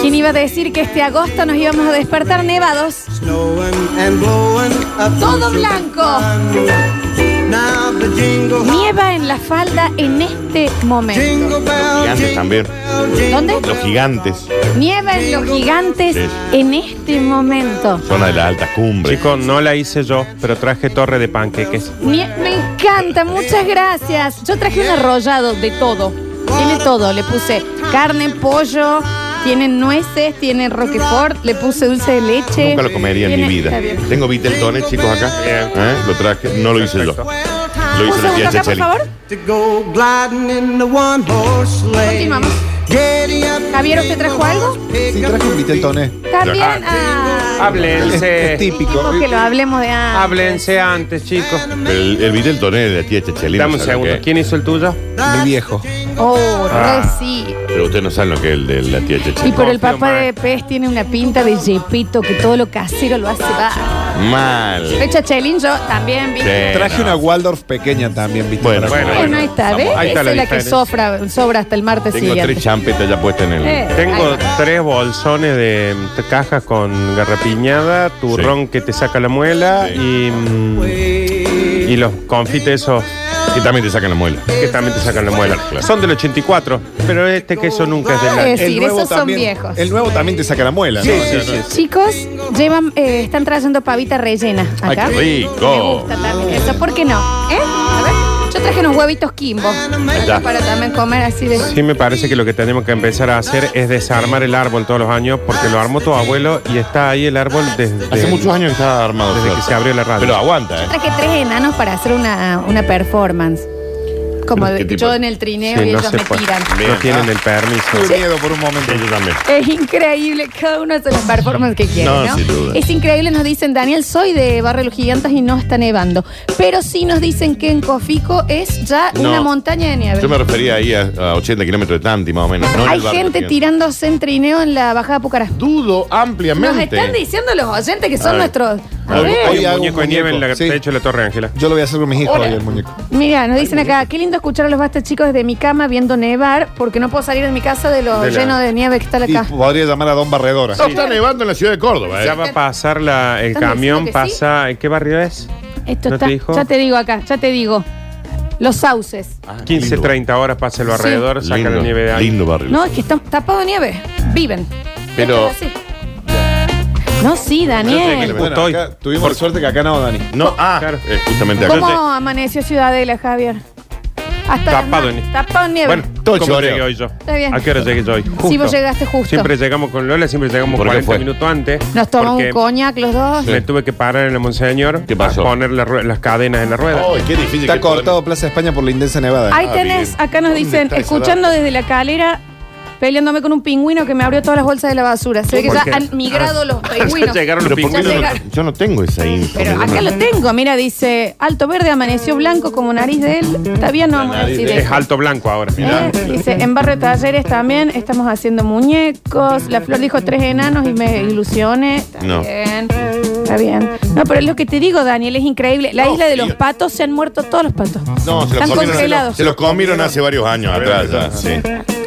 ¿Quién iba a decir que este agosto nos íbamos a despertar nevados? Todo blanco. Nieva en la falda en este momento. bell, Gigantes también. ¿Dónde? Los gigantes. Nieva en los gigantes Sí. en este momento. Zona de las altas cumbres. Chicos, no la hice yo, pero traje torre de panqueques. Nie- me encanta, muchas gracias. Yo traje un arrollado de todo. Tiene todo. Le puse carne, pollo, tiene nueces, tiene roquefort, le puse dulce de leche. Nunca lo comería en Tiene- mi vida. Está bien. Tengo Viteltones, chicos, acá. Bien. ¿Eh? Lo traje, no lo hice yo. Perfecto. Lo Un hizo la tía sleigh. Continuamos. Javier, ¿usted trajo algo? Sí, traje un Viteltoné. También. Ah, ah, Háblense. Es típico. dijimos que lo hablemos de antes. Háblense antes, chicos. El, el Viteltoné de la tía Checheli. Dame un segundo. ¿Quién hizo el tuyo? Mi viejo. Oh, Ah. re sí. Pero ustedes no saben lo que es el de la tía Y Checheli. por el papá de pez tiene una pinta de yepito que todo lo casero lo hace va. Mal. Fecha Chelín, yo también, ¿viste? Sí, Traje no. una Waldorf pequeña también, ¿viste? Bueno, Para- bueno, Bueno, ahí está, ¿ves? Ahí está Esa la es la que diferencia. sobra, sobra hasta el martes Tengo siguiente. tres champetas ya puestas en el. Eh. Tengo Ahí va. tres bolsones de mm, cajas con garrapiñada, turrón que te saca la muela Sí. y, mm, y los confites esos Que también te sacan la muela. que también te sacan la muela. Claro. Son del 84, pero este queso nunca es del año. es- decir, esos son viejos. El nuevo también te saca la muela, Sí, ¿no? sí, O sea, sí. Chicos, llevan, eh, están trayendo pavita rellena acá. Ay, qué rico. Me gusta también eso. ¿Por qué no? ¿Eh? A ver, yo traje unos huevitos Kimbo. está. Para también comer así de. Sí, me parece que lo que tenemos que empezar a hacer es desarmar el árbol todos los años, porque lo armó tu abuelo y está ahí el árbol desde, Hace muchos años que está armado. desde Flor. que se abrió la radio. Pero aguanta, ¿eh? Traje tres enanos para hacer una, una performance. Como ¿Qué de- tipo? yo en el trineo Sí, y no ellos se me puede. tiran. No tienen el permiso. Tuve miedo por un momento. Sí, yo también. Es increíble, cada uno hace la performance que quiere, No, ¿no? sin duda. Es increíble, nos dicen, Daniel, soy de Barrio Los Gigantes y no está nevando. Pero sí nos dicen que en Cofico es ya No. una montaña de nieve. Yo me refería ahí a, a 80 kilómetros de Tanti, más o menos. no en Hay el barrio gente tirándose en trineo en la bajada Pucará. Dudo ampliamente. Nos están diciendo los oyentes que A son ver. nuestros. A ver. Hay Hoy un hago muñeco un de nieve en la muñeco, sí. techo de la Torre Ángela. Yo lo voy a hacer con mis hijos Hola. hoy, el muñeco. Mira, nos dicen acá, qué lindo escuchar a los bastos chicos desde mi cama viendo nevar, porque no puedo salir de mi casa de lo De la- lleno de nieve que está Y acá. podría llamar a Don Barredora. No está nevando en la ciudad de Córdoba, ¿eh? Ya va a pasar la, el ¿Están camión, diciendo que sí? pasa. ¿En qué barrio es? Esto ¿No está, te dijo? ya te digo acá, ya te digo. Los sauces. Ah, 15, lindo. 30 horas pasa el Sí. alrededor, saca Lindo, la nieve de ahí. Lindo barrio. No, es que están tapados de nieve. Viven. Pero- Esto es así. No, sí, Daniel. le- Bueno, Estoy. acá tuvimos suerte que acá no, Dani. No, ah, Claro. eh, justamente acá. ¿Cómo amaneció Ciudadela, Javier? Hasta las Tapado en- Tapado en nieve. Bueno, Todo ¿cómo choreo. llegué hoy yo? Está bien. ¿A qué hora llegué yo hoy? Sí, vos llegaste justo. Siempre llegamos con Lola, siempre llegamos ¿Por qué 40 fue? minutos antes. Nos tomamos porque un coñac los dos. Sí. Me tuve que parar en el Monseñor ¿Qué pasó? a poner la rue- las cadenas en la rueda. Ay, qué difícil. Está que cortado Plaza España por la intensa nevada. Ahí Ah, tenés, bien. acá nos ¿Dónde dicen, está esa escuchando desde la calera, peleándome con un pingüino que me abrió todas las bolsas de la basura. Se ve que ¿Por ya qué? han migrado los pingüinos. Llegaron Pero los ¿por qué pingüinos. no, yo no tengo esa info. Pero ¿no? acá lo tengo, mira, dice, alto verde amaneció blanco como nariz de él. Está bien, no vamos a decir de- eso. Es alto blanco ahora. Eh, dice, en Barrio Talleres también estamos haciendo muñecos. La Flor dijo tres enanos y me ilusioné. Está No. bien. Está bien. No, pero es lo que te digo, Daniel, es increíble. La No, isla de los patos se han muerto todos los patos. No, se los, Están comieron, congelados. se los comieron hace varios años atrás ya. Sí,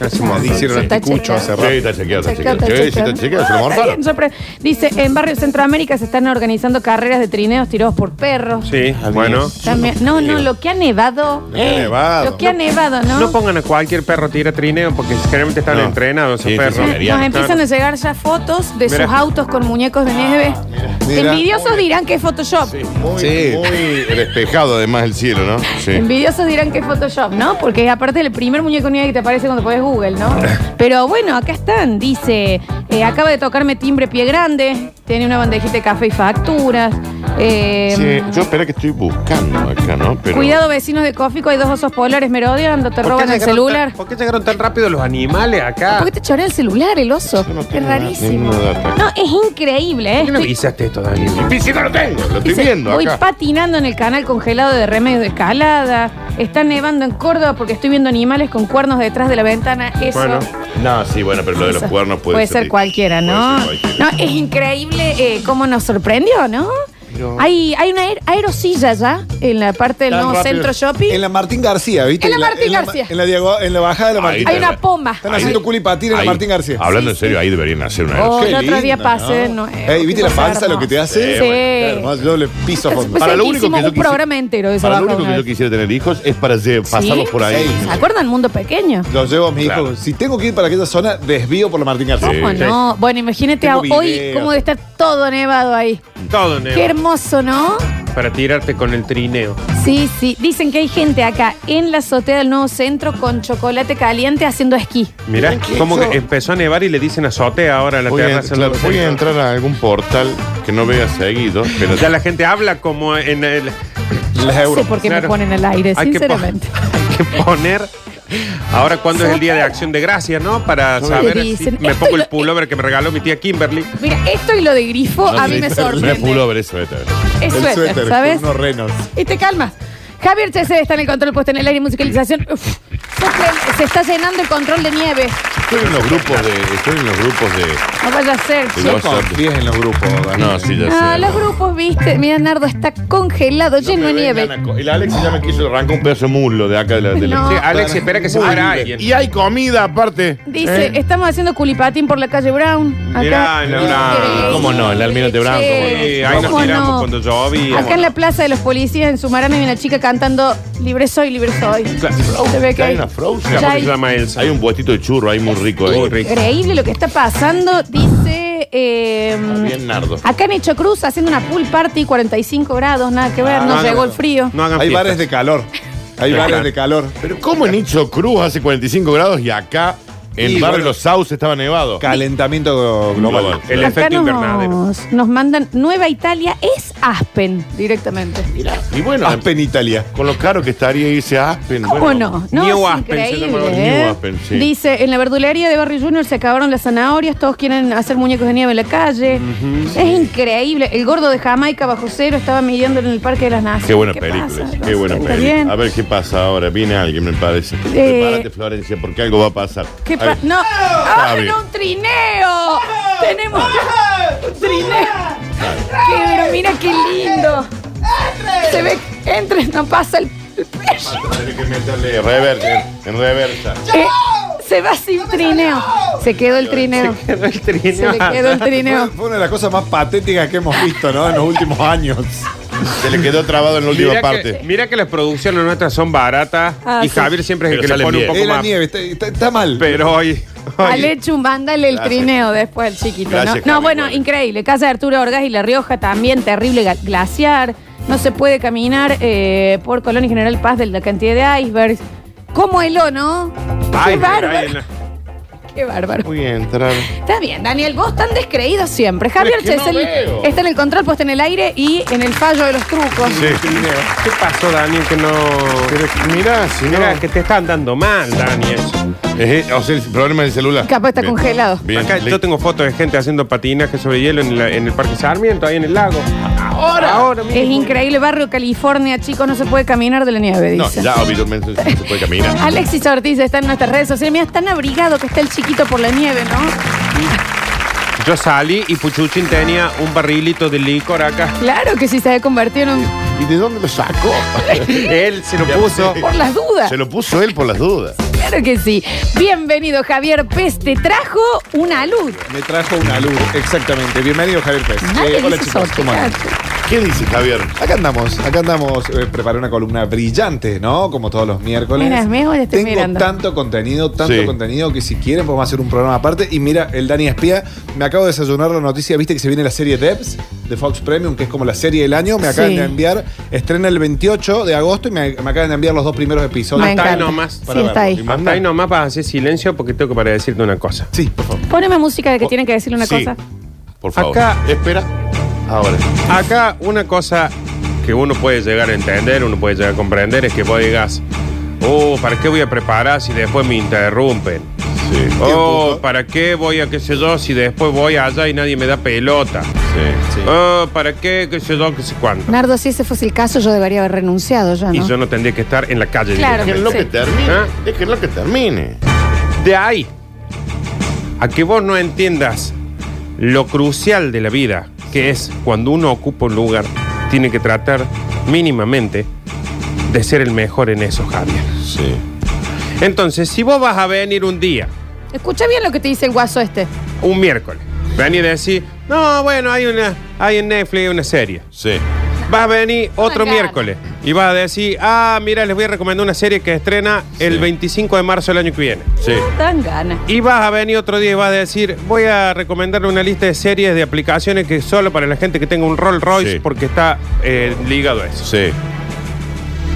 Casi un montón. Hicieron Está anticucho hace chequeado. rato. sí está chequeado, está Chequeado, chequeado. está Sí, sí, está chequeado. chequeado, se lo Está morfaron. bien, siempre- Dice, en Barrio Centroamérica se están organizando carreras de trineos tirados por perros. Sí, bueno. También, no, no, lo que ha nevado. Lo que ha nevado. Lo que ha nevado, ¿no? No pongan a cualquier perro tira trineo porque generalmente están No. entrenados esos Sí, sí, perros. sí, deberían. Nos empiezan a llegar ya fotos de Mira. sus autos con muñecos de nieve. Mira. Envidiosos dirán que es Photoshop. Muy, Sí. muy despejado además el cielo, ¿no? Sí. Envidiosos dirán que es Photoshop, ¿no? Porque aparte el primer muñeco de nieve que te aparece cuando pones Google, ¿no? Pero bueno, acá están. Dice, eh, acaba de tocarme timbre pie grande. Tiene una bandejita de café y facturas. Eh, Sí, yo espera que estoy buscando acá, ¿no? Pero Cuidado, vecinos de Cófico, hay dos osos polares merodeando, te ¿Por qué roban el llegaron celular. tan- ¿Por qué llegaron tan rápido los animales acá? ¿Por qué te chorea el celular, el oso? Yo no es tengo rarísimo. ninguna data. No, es increíble, ¿eh? ¿Por qué no Estoy- avisaste esto, Daniel? Y si no lo tengo, lo estoy Dice, viendo voy acá. patinando en el canal congelado de remedios de escalada. Está nevando en Córdoba porque estoy viendo animales con cuernos detrás de la ventana. Eso Bueno. No, sí, bueno, pero lo de los eso cuernos puede, puede ser cualquiera, ¿no? Puede ser cualquiera. No, es increíble eh, cómo nos sorprendió, ¿no? Hay, hay una aer- aerosilla ya en la parte del Tan nuevo rápido. centro shopping. En la Martín García, ¿viste? En la Martín en García. En la, diago- en la bajada de la Martín. Hay te- una pomba. Están haciendo culipatín en la Martín García. Hablando Sí, en serio, sí. ahí deberían hacer una Oh, el otro día lindo, pasé. ¿no? Ey, ¿Viste la panza lo que te hace? Sí. Qué hermoso, yo le piso a fondo. pues, Para lo único que yo un quise- programa entero de esa Para lo único una que yo vez. quisiera tener hijos es para lle- pasarlos por ahí. ¿Se acuerdan? Mundo pequeño. Los llevo a mi hijo. Claro. Si tengo que ir para aquella zona, desvío por la Martín García. Sí. ¿Cómo no? Bueno, imagínate a- hoy videos. cómo debe estar todo nevado ahí. Todo negro. Hermoso, ¿no? Para tirarte con el trineo. Sí, sí. Dicen que hay gente acá en la azotea del nuevo centro con chocolate caliente haciendo esquí. Mirá, ¿Qué como que empezó a nevar y le dicen azotea ahora a la Voy a, terraza. claro, del voy a centro. entrar a algún portal que no vea seguido, pero Ya la gente habla como en el. Las No sé por qué me Claro. ponen al aire, Hay que po- sinceramente. hay que poner. Ahora, ¿cuándo es el día de acción de gracias, no? Para saber si dicen, me esto pongo y el lo- pullover que me regaló mi tía Kimberly. Mira, esto y lo de grifo a mí me No es sorprende. pullover, es. Es El suéter, suéter, ¿sabes? con unos renos. Y te calmas. Javier Chesed está en el control puesto en el aire y musicalización. Uf, se está llenando el control de nieve. Estoy en los grupos de. Estoy en los grupos de. No vaya a ser, Sí, che. no, Confíes en los grupos. No, sí, ya Ah, sé. los grupos, viste. Mira, Nardo está congelado, No lleno de nieve. El Alex ya me quiso arrancar un pedazo de muslo de acá de la. De la- No. Sí, Alex espera que se muera alguien. Y hay comida aparte. Dice, ¿Eh? estamos haciendo culipatín por la calle Brown. Acá. Mirá, en la Brown. Increíble, ¿Cómo no? El Almirante Brown, che. ¿cómo no? Sí, ahí nos ¿Cómo tiramos no? cuando llovía. Acá en la plaza de los policías en Sumarán hay una chica cantando Libre soy, libre soy. Se ve que Hay hay, una Frozen. Ya ¿Cómo hay- se llama Elsa? Hay un puestito de churro ahí muy rico. Muy ¿eh? rico. increíble lo que está pasando. Dice. eh, Bien nardo. Acá en Hecho Cruz haciendo una pool party, 45 grados, nada que ver, Ah, no no, llegó no. el frío. No hagan Hay fiestas. bares de calor. Hay bares de calor. Pero ¿cómo en Icho Cruz hace 45 grados y acá Y Barrio bueno. Los Sauces estaba nevado? Calentamiento global. Global. El Acá efecto invernadero. nos, nos mandan Nueva Italia, es Aspen directamente. Mira, y bueno, Aspen, Italia. con lo caro que estaría irse a Aspen. ¿Cómo bueno, no? No, New es Aspen se increíble, llamaba. ¿eh? New Aspen, sí. Dice, en la verdulería de Barrio Junior se acabaron las zanahorias, todos quieren hacer muñecos de nieve en la calle. es increíble. El gordo de Jamaica bajo cero estaba midiendo en el Parque de las Naciones. Qué buena ¿Qué película, pasa? qué buena ¿está película. A ver qué pasa ahora. Viene alguien, me parece. Eh, Prepárate, Florencia, porque algo va a pasar. ¿Qué No, ¡Ah, bien. no, un trineo! Tenemos un trineo. Qué, pero mira qué lindo. Se ve, entre, no pasa el. Tenés que meterle reversa, en reversa. Eh, se va sin trineo. Se quedó el trineo. Quedó el Se trineo. le quedó el trineo. fue una de las cosas más patéticas que hemos visto, ¿no? En los últimos años. Se le quedó trabado en la última Mira parte. que, mira que las producciones nuestras son baratas Ah, y sí. Javier siempre es el Pero que le pone un bien. poco Es la más. nieve, está, está- está mal. Pero hoy. Alechu, mándale el Gracias. trineo después al chiquito, Gracias, ¿no? Bueno, increíble. Casa de Arturo Orgaz y La Rioja también, terrible glaciar. No se puede caminar eh, por Colón y General Paz de la cantidad de icebergs. ¿Cómo heló, no? Ay, Qué bárbaro. Qué bárbaro. Voy a entrar. Está bien, Daniel, vos tan descreído siempre. Javier es que no Chesel veo. está en el control puesto en el aire y en el fallo de los trucos. Sí. ¿Qué pasó, Daniel? Que no. Pero mirá, si no. Que te están dando mal, Daniel. Es- o sea, el problema del celular. Capaz está Bien. congelado. Bien. Acá Le- yo tengo fotos de gente haciendo patinaje sobre hielo en, la- en el Parque Sarmiento, ahí en el lago. Ahora, ahora Es mismo. increíble, barrio California, chicos, no se puede caminar de la nieve, No, dice. ya habitualmente no se puede caminar. Alexis Ortiz está en nuestras redes sociales. Mira, es tan abrigado que está el chiquito por la nieve, ¿no? Yo salí y Puchuchin tenía un barrilito de licor acá. Claro que sí se ha convertido en un... ¿Y de dónde lo sacó? Él se lo puso. Por las dudas. Se lo puso él por las dudas. Claro que sí. Bienvenido, Javier Pez. Te trajo una luz. Me trajo una luz, exactamente. Bienvenido, Javier Pérez. Nadie Eh, hola, chicos, ¿cómo andan? ¿Qué dice Javier? Acá andamos, acá andamos. eh, preparé una columna brillante, ¿no? Como todos los miércoles. Mira, mejor estoy Tengo mirando. tanto contenido, tanto Sí. contenido que si quieren podemos hacer un programa aparte. Y mira, el Dani Espía, me acabo de desayunar la noticia, viste que se viene la serie Debs de Fox Premium, que es como la serie del año. Me acaban Sí. de enviar, estrena el 28 de agosto y me, me acaban de enviar los dos primeros episodios. Me encanta. nomás. Sí, Para está verlo. ahí. Hasta ahí nomás para hacer silencio porque tengo que para decirte una cosa. Sí, por favor. Poneme música de que tienen que decirle una Sí. cosa. Por favor. Acá- Espera. Ahora. Acá una cosa que uno puede llegar a entender, uno puede llegar a comprender es que vos digas, oh, ¿para qué voy a preparar si después me interrumpen? Sí. Oh, ¿para qué voy a qué sé yo si después voy allá y nadie me da pelota? Sí. Oh, ¿para qué qué sé yo qué sé cuándo? Nardo, si ese fuese el caso, yo debería haber renunciado ya, Y ¿no? yo no tendría que estar en la calle. Claro. Déjenlo Sí. que termine. ¿Ah? Déjenlo que termine. De ahí a que vos no entiendas lo crucial de la vida, que es cuando uno ocupa un lugar, tiene que tratar mínimamente de ser el mejor en eso, Javier. Sí. Entonces, si vos vas a venir un día, Escucha bien lo que te dice el guaso este. un miércoles, venir y decir, no, bueno, hay una, hay en Netflix una serie. Sí. Vas a venir otro miércoles y vas a decir, ah, mira, les voy a recomendar una serie que estrena el Sí. 25 de marzo del año que viene. Sí. Dan ganas. Y vas a venir otro día y vas a decir, voy a recomendarle una lista de series, de aplicaciones que solo para la gente que tenga un Rolls Royce Sí. porque está eh, ligado a eso. Sí.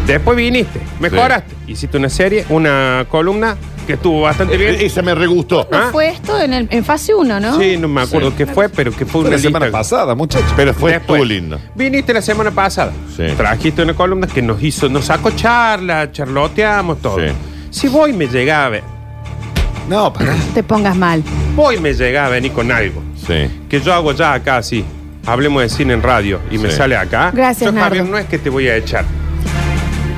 Después viniste, mejoraste, hiciste una serie, una columna que estuvo bastante bien. Eh, Esa me regustó. ¿No ¿Ah? fue esto en, el- en fase 1, no? Sí, no me acuerdo qué fue, pero que fue Fue una la semana lista. pasada, muchachos. Pero fue Después, estuvo lindo. Viniste la semana pasada. Sí. Trajiste una columna que nos hizo, nos sacó charla, charloteamos todo. Sí. Si voy me llegaba a ver, No, pará. Te pongas mal. voy me llegaba a venir con algo. Sí. Que yo hago ya acá así. Hablemos de cine en radio y me Sí. sale acá. Gracias, Yo, Javier, Nardo. no es que te voy a echar.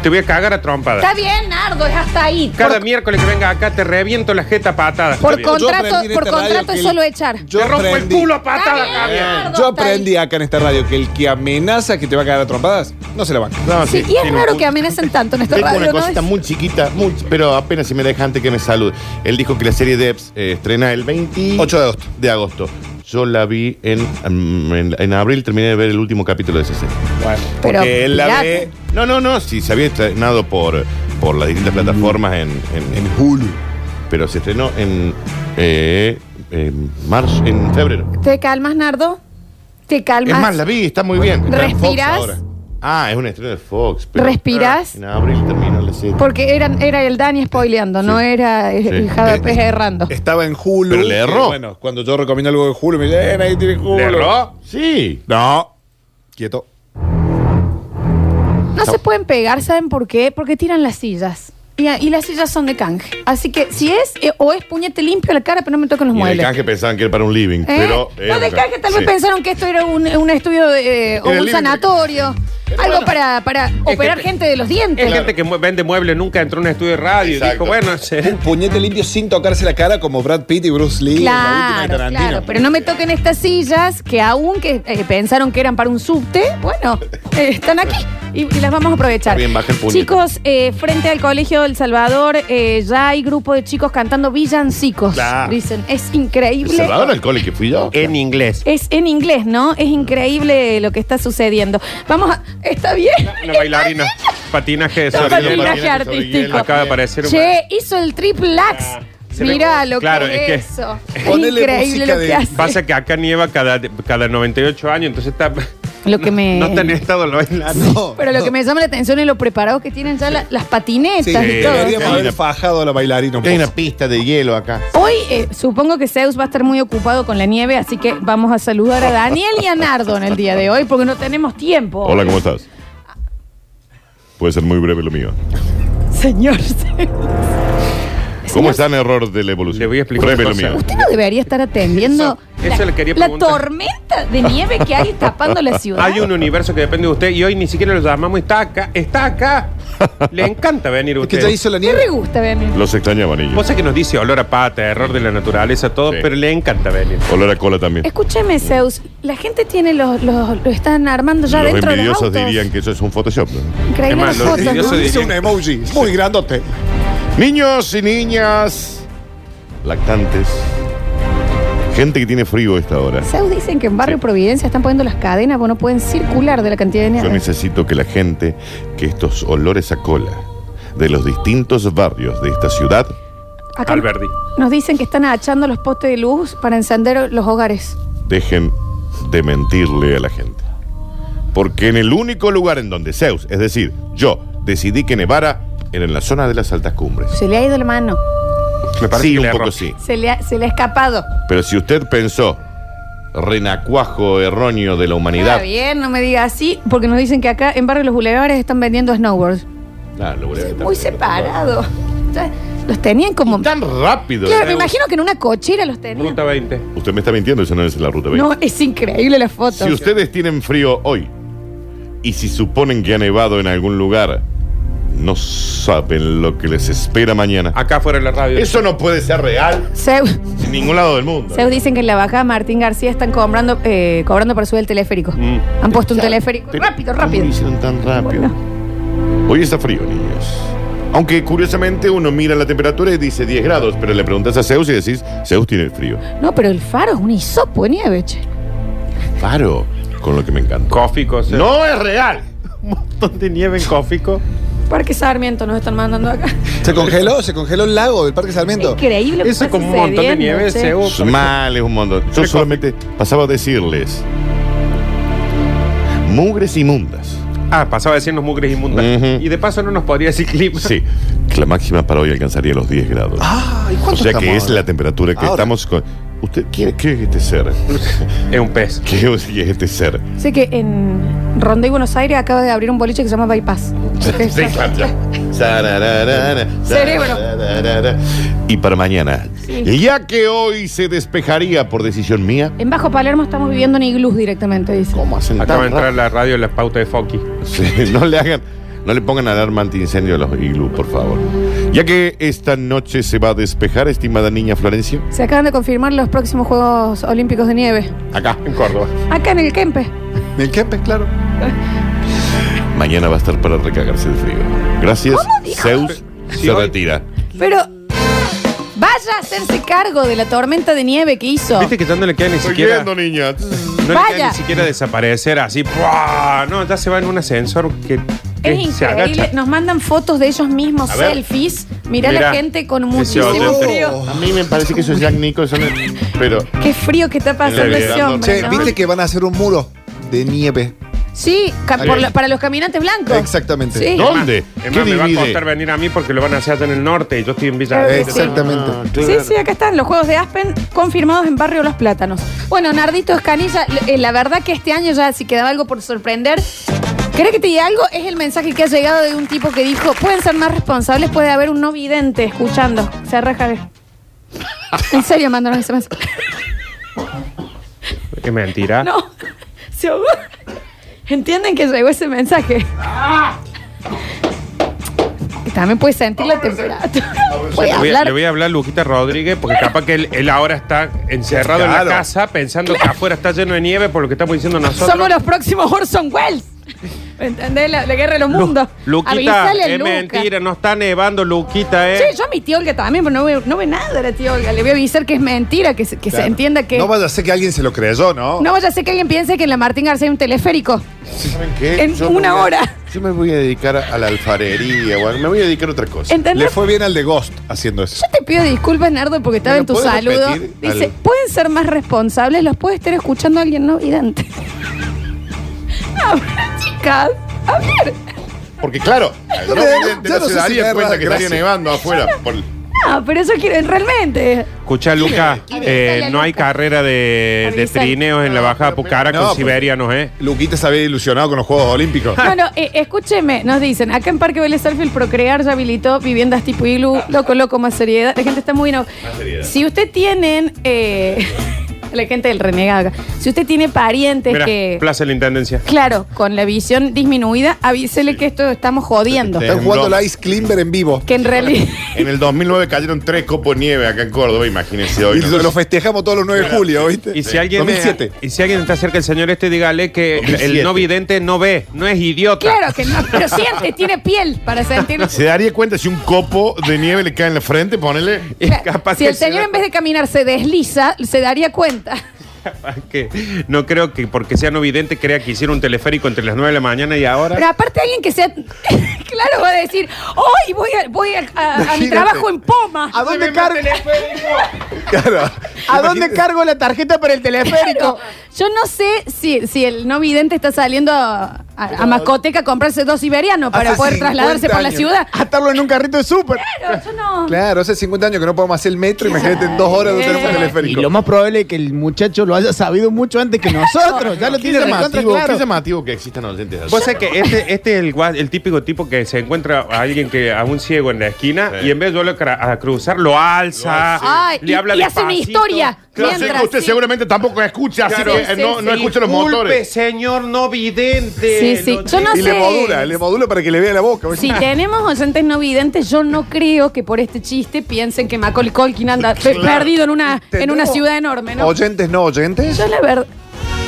Te voy a cagar a trompadas. Está bien, Nardo, es hasta ahí. Cada por miércoles que venga acá te reviento la jeta a patadas. por. Yo contrato, aprendí en por esta radio contrato que es el- solo echar. Yo te rompo el aprendí- culo a Está patadas, bien, Javier. Nardo, Yo aprendí acá en esta radio que el que amenaza que te va a cagar a trompadas, no se la banca. No, Sí, y es tiene un raro punto. que amenacen tanto en esta Tengo radio, una ¿no? cosita Es- muy chiquita, muy- pero apenas si me deja antes que me salude. Él dijo que la serie Debs eh, estrena el 28 de agosto. Yo la vi en, en, en abril, terminé de ver el último capítulo de esa serie. Bueno, Pero, porque él la ve No, no, no, sí, se había estrenado por, por las distintas plataformas en, en- en Hulu. pero se estrenó en, eh, en marzo, en febrero. ¿Te calmas, Nardo? ¿te calmas? Es más, la vi, está muy bien. Está en Fox ¿Respiras? ahora. Ah, es un estreno de Fox. pero- ¿Respiras? En abril terminó la serie. Porque eran, era el Dani spoileando, no era eh, Sí. el JP errando. Estaba en Hulu. Pero le erró. bueno, cuando yo recomiendo algo de Hulu, me dicen, eh, nadie tiene Hulu. ¿Le erró? Sí. No. Quieto. No se pueden pegar, ¿saben por qué? Porque tiran las sillas. Y, y las sillas son de canje. Así que si es, eh, o es puñete limpio a la cara, pero no me toquen los Y en el muebles. canje pensaban que era para un living, ¿Eh? pero... eh, Los de canje tal vez sí. pensaron que esto era un, un estudio de, eh, o Era un living. sanatorio. Pero algo bueno. para, para operar que- gente de los dientes. Es gente que vende muebles, nunca entró a un estudio de radio. y Exacto. Dijo, bueno, se- Un puñete limpio sin tocarse la cara como Brad Pitt y Bruce Lee en la última de Claro, Tarantino. claro, pero no me toquen estas sillas que aún que eh, pensaron que eran para un subte, bueno, eh, están aquí y, y las vamos a aprovechar. Está bien, baja el puñete. Chicos, eh, frente al Colegio del Salvador eh, ya hay grupo de chicos cantando villancicos. Claro. Dicen, es ¿El increíble. Salvador al cole que fui yo? en inglés. Es en inglés, ¿no? Es increíble lo que está sucediendo. Vamos a... Está bien. Una bailarina. Patinaje Sobre hielo. patinaje artístico. Acaba de aparecer un- Che, hizo el triple lax. Ah, Mira lo claro, que es es, que- eso. Es increíble lo que de- hace. Pasa que acá nieva cada, cada 98 años, entonces está. Lo que me- No está en estado lo bailando. No, Pero lo no. que me llama la atención es lo preparado que tienen ya la- las patinetas Sí, y todo. deberíamos haber fajado a la bailarina un Hay una poco. pista de hielo acá. Hoy eh, supongo que Zeus va a estar muy ocupado con la nieve, así que vamos a saludar a Daniel y a Nardo en el día de hoy porque no tenemos tiempo. Hola, ¿cómo estás? Puede ser muy breve lo mío. Señor. ¿Cómo está en error de la evolución? Le voy a explicar Breve una lo cosa. mío. Usted no debería estar atendiendo Eso- la, le quería la preguntar. tormenta de nieve que hay tapando la ciudad. Hay un universo que depende de usted y hoy ni siquiera lo llamamos. Está acá, está acá. Le encanta venir Es usted. que ya hizo la ¿Qué le nieve. gusta, venir? Los extrañaban ellos. Vos sabés que nos dice olor a pata, error de la naturaleza, todo, Sí. pero le encanta venir. Olor a cola también. Escúcheme, Zeus. La gente tiene los, los, lo están armando ya Los dentro de los envidiosos autos. dirían que eso es un Photoshop. ¿no? Increíble Es más, las los envidiosos un emoji muy grandote. Niños y niñas lactantes. Gente que tiene frío a esta hora. Zeus dicen que en Barrio Sí. Providencia están poniendo las cadenas, porque no pueden circular de la cantidad de Yo nieve. necesito que la gente, que estos olores a cola de los distintos barrios de esta ciudad, Acá Alberdi. nos dicen que están agachando los postes de luz para encender los hogares. dejen de mentirle a la gente. Porque en el único lugar en donde Zeus, es decir, yo, decidí que nevara, era en la zona de las altas cumbres. Se le ha ido la mano. Me parece Sí, que un le poco erró. sí. Se le ha, se le ha escapado. Pero si usted pensó, renacuajo erróneo de la humanidad. Está bien, no me diga así, porque nos dicen que acá en Barrio Los Bulevares están vendiendo snowboards. Ah, lo voy a evitar. Muy separado. Ya, Los tenían como. Tan rápido. Claro, me imagino que en una cochera los tenían. Ruta 20. Usted me está mintiendo, eso no es la ruta 20. No, es increíble la foto. Si ustedes tienen frío hoy y si suponen que ha nevado en algún lugar, no saben lo que les espera mañana. Acá fuera de la radio. Eso no puede ser real Zeus, en ningún lado del mundo. Zeus dicen que en la bajada Martín García están cobrando, eh, cobrando para subir el teleférico. Mm. Han puesto un teleférico. Rápido, ¿cómo rápido. lo hicieron tan rápido? Bueno. Hoy está frío, niños. Aunque curiosamente uno mira la temperatura y dice 10 grados, pero le preguntas a Zeus y decís, Zeus tiene frío. No, pero el faro es un hisopo de nieve, che. Paro, con lo que me encanta. Cófico. No es real. Un montón de nieve en Cófico. Parque Sarmiento nos están mandando acá. ¿Se congeló? ¿Se congeló el lago del Parque Sarmiento? Increíble. Eso está con un montón de nieve, che. Zeus. Mal es un montón. Yo solamente pasaba a decirles, mugres inmundas. Ah, pasaba a decirnos mugres inmundas. Ujú. Y de paso no nos podría decir clima. Sí, la máxima para hoy alcanzaría los 10 grados. Ah, ¿y o cuánto sea que estamos es la ahora? temperatura que Ahora. estamos con. ¿Usted quién, qué es este ser? Es un pez. ¿Qué es este ser? Sé que en Ronda y Buenos Aires acaba de abrir un boliche que se llama Bypass. Sí, claro, ya. Cerebro. Y para mañana, Sí. ya que hoy se despejaría por decisión mía, En Bajo Palermo estamos viviendo en iglús directamente, dice. ¿cómo hacen Acaba de tan entrar la radio en la pauta de Foki. Sí, no le hagan, no le pongan alarma antiincendio a los iglú, por favor. Ya que esta noche se va a despejar, estimada niña Florencia, Se acaban de confirmar los próximos Juegos Olímpicos de Nieve. acá, En Córdoba. Acá en el Kempe. ¿El Kempes, claro? mañana va a estar para recagarse de frío. Gracias, Zeus Sí, se hoy- retira. Pero vaya a hacerse cargo de la tormenta de nieve que hizo. Viste que ya no le queda ni Estoy siquiera. viendo, niña. No le Vaya. queda ni siquiera desaparecer así. ¡buah! No, ya se va en un ascensor que Es increíble. Nos mandan fotos de ellos mismos, selfies. Mirá, Mirá, la gente con muchísimo frío. A mí me parece que eso es Jack Nicholson, pero Qué frío que está pasando ese hombre. Che, ¿no? ¿viste que van a hacer un muro de nieve? Sí, ca- por la- para los caminantes blancos. Exactamente. Sí. ¿Dónde? Es ¿Qué más, me va a costar venir a mí porque lo van a hacer allá en el norte y yo estoy en Villa Claro sí. Exactamente. Ah, Sí, claro. sí, acá están los juegos de Aspen confirmados en Barrio Los Plátanos. Bueno, Nardito Escanilla, eh, la verdad que este año ya si quedaba algo por sorprender. ¿Querés que te diga algo? Es el mensaje que ha llegado de un tipo que dijo, pueden ser más responsables, puede haber un no vidente escuchando. Se reja. En serio, mandaron ese mensaje. Es mentira. No, se ahogó. ¿Entienden que llegó ese mensaje? Que también puede sentir la temperatura. Puede Le voy, a, hablar. le voy a hablar a Luquita Rodríguez porque capaz que él, él ahora está encerrado en Claro. la casa pensando que afuera está lleno de nieve por lo que estamos diciendo nosotros. Somos los próximos Orson Welles. ¿Entendés? La, la guerra de los mundos. Luquita, a es Luca. mentira, no está nevando, Luquita, ¿eh? Sí, yo a mi tía Olga también, pero no ve, no ve nada la tía Olga. Le voy a avisar que es mentira, que, se, que se Claro. entienda que. No vaya a ser que alguien se lo creyó, ¿no? No vaya a ser que alguien piense que en la Martín García hay un teleférico. ¿Saben qué? En me una voy a- hora. Yo me voy a dedicar a la alfarería, o a- me voy a dedicar a otra cosa. ¿Entendés? Le fue bien al de Ghost haciendo eso. Yo te pido disculpas, Nardo, porque estaba ¿Me en tu puedes saludo. repetir Dice, al- pueden ser más responsables, los puede estar escuchando alguien no vidente. A a ver. Porque claro, No ya no se si daría cuenta que estaría nevando afuera. por- No, pero eso quieren realmente. Escucha, Luca, ¿Quién es? eh, no hay carrera de, de trineos en la bajada Pucara no, con siberianos, ¿eh? Luquita se había ilusionado con los Juegos Olímpicos. No, no, eh, escúcheme, nos dicen, acá en Parque Vélez Arfield Procrear ya habilitó viviendas tipo iglú, loco, loco, más seriedad. La gente está muy... No. seriedad. Si usted tienen... eh, la gente del renegado acá. Si usted tiene parientes que... Plaza de la Intendencia. Claro, con la visión disminuida, avísele que esto estamos jodiendo. Sí. Están jugando la Ice Climber en vivo. Que en realidad... En el 2009 cayeron tres copos de nieve acá en Córdoba, imagínense Y hoy. lo, lo festejamos todos los 9 de julio, ¿viste? Y si alguien 2007. y si alguien está cerca del señor este, dígale que el 2007. no vidente no ve, no es idiota. Claro que no, pero siente, tiene piel para sentir... ¿Se daría cuenta si un copo de nieve le cae en la frente? Ponele. Y capaz si que el señor se- en vez de caminar se desliza, se daría cuenta. Capaz que no creo que porque sea no vidente crea que hicieron un teleférico entre las 9 de la mañana y ahora. Pero aparte alguien que sea... claro, va a decir, hoy voy, a, voy a, a- a mi trabajo en Poma. ¿A dónde carga? Claro. ¿A dónde cargo la tarjeta para el teleférico? Yo no sé si, si el no vidente está saliendo a, a- a Mascoteca a comprarse dos siberianos para Hace poder 50 trasladarse por la años. ciudad. Atarlo en un carrito de súper. Pero yo no. Claro, hace 50 años que no podemos hacer el metro. Imagínate en dos horas de un Y teleférico. lo más probable es que el muchacho lo haya sabido mucho antes que nosotros. ya lo tiene recontra llamativo, claro. qué llamativo que existan oyentes así. Vos sabés que este, este es el, gua- el típico tipo que se encuentra a alguien que a un ciego en la esquina Sí. y en vez de cra- a cruzar lo alza, Ay, le y- habla y hace una despacito. historia. Claro, sé Mientras, usted sí. seguramente tampoco escucha, así Claro. que eh, Sí, no, sí, no sí. escucha los Disculpe, motores. señor no vidente. Sí, sí. Yo no Y le sé. modula, le modula para que le vea la boca. Si tenemos oyentes no videntes, yo no creo que por este chiste piensen que Macaulay Culkin anda pe- perdido en una, en una ¿Tendremos ciudad enorme, ¿no? ¿Oyentes no oyentes? Yo la verdad.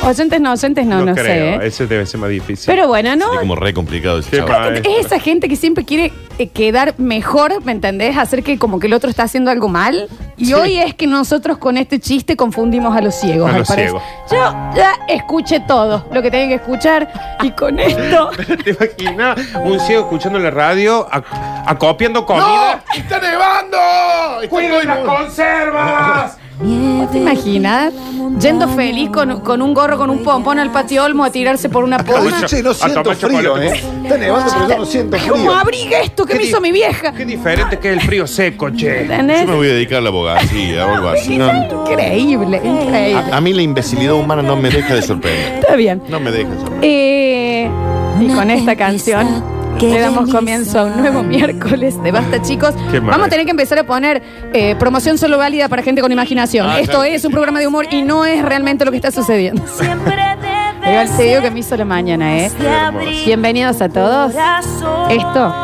Oyentes no, oyentes no, no, creo, sé. ¿eh? ese debe ser más difícil. Pero bueno, ¿no? Sería como re complicado ese Qué chaval. maestro. Es esa gente que siempre quiere eh, quedar mejor, ¿me entendés? Hacer que como que el otro está haciendo algo mal. Y Sí. hoy es que nosotros con este chiste confundimos a los ciegos, A me los parece. ciegos. Yo ya escuché todo lo que tenía que escuchar y con esto... ¿Te imaginas un ciego escuchando la radio, ac- acopiando comida? ¡No! ¡Está nevando! Está ¡Cuiden las nevando. conservas! ¿Te imaginas? Yendo feliz con, con un gorro, con un pompón al patio olmo a tirarse por una poma. decir, che, no siento tomar frío, chocolate. ¿eh? Está nevando, pero yo no siento ¿Cómo frío. abriga esto que ¿Qué me hizo mi vieja? Qué diferente que es el frío seco, che. ¿Entendés? Yo me voy a dedicar a la abogacía o algo así. No. Increíble, increíble. A, a mí la imbecilidad humana no me deja de sorprender. Está bien. No me deja de sorprender. Eh, y con esta canción le damos comienzo a un nuevo miércoles de Basta, chicos. Qué. Vamos a tener que empezar a poner eh, promoción solo válida para gente con imaginación. Ah, Esto claro. es un programa de humor y no es realmente lo que está sucediendo. Siempre Igual te digo que me hizo la mañana, ¿eh? Bienvenidos a todos. Esto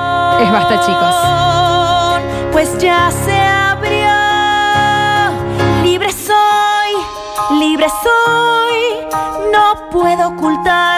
es Basta, chicos. Pues ya se abrió. Libre soy, libre soy. No puedo ocultarlo.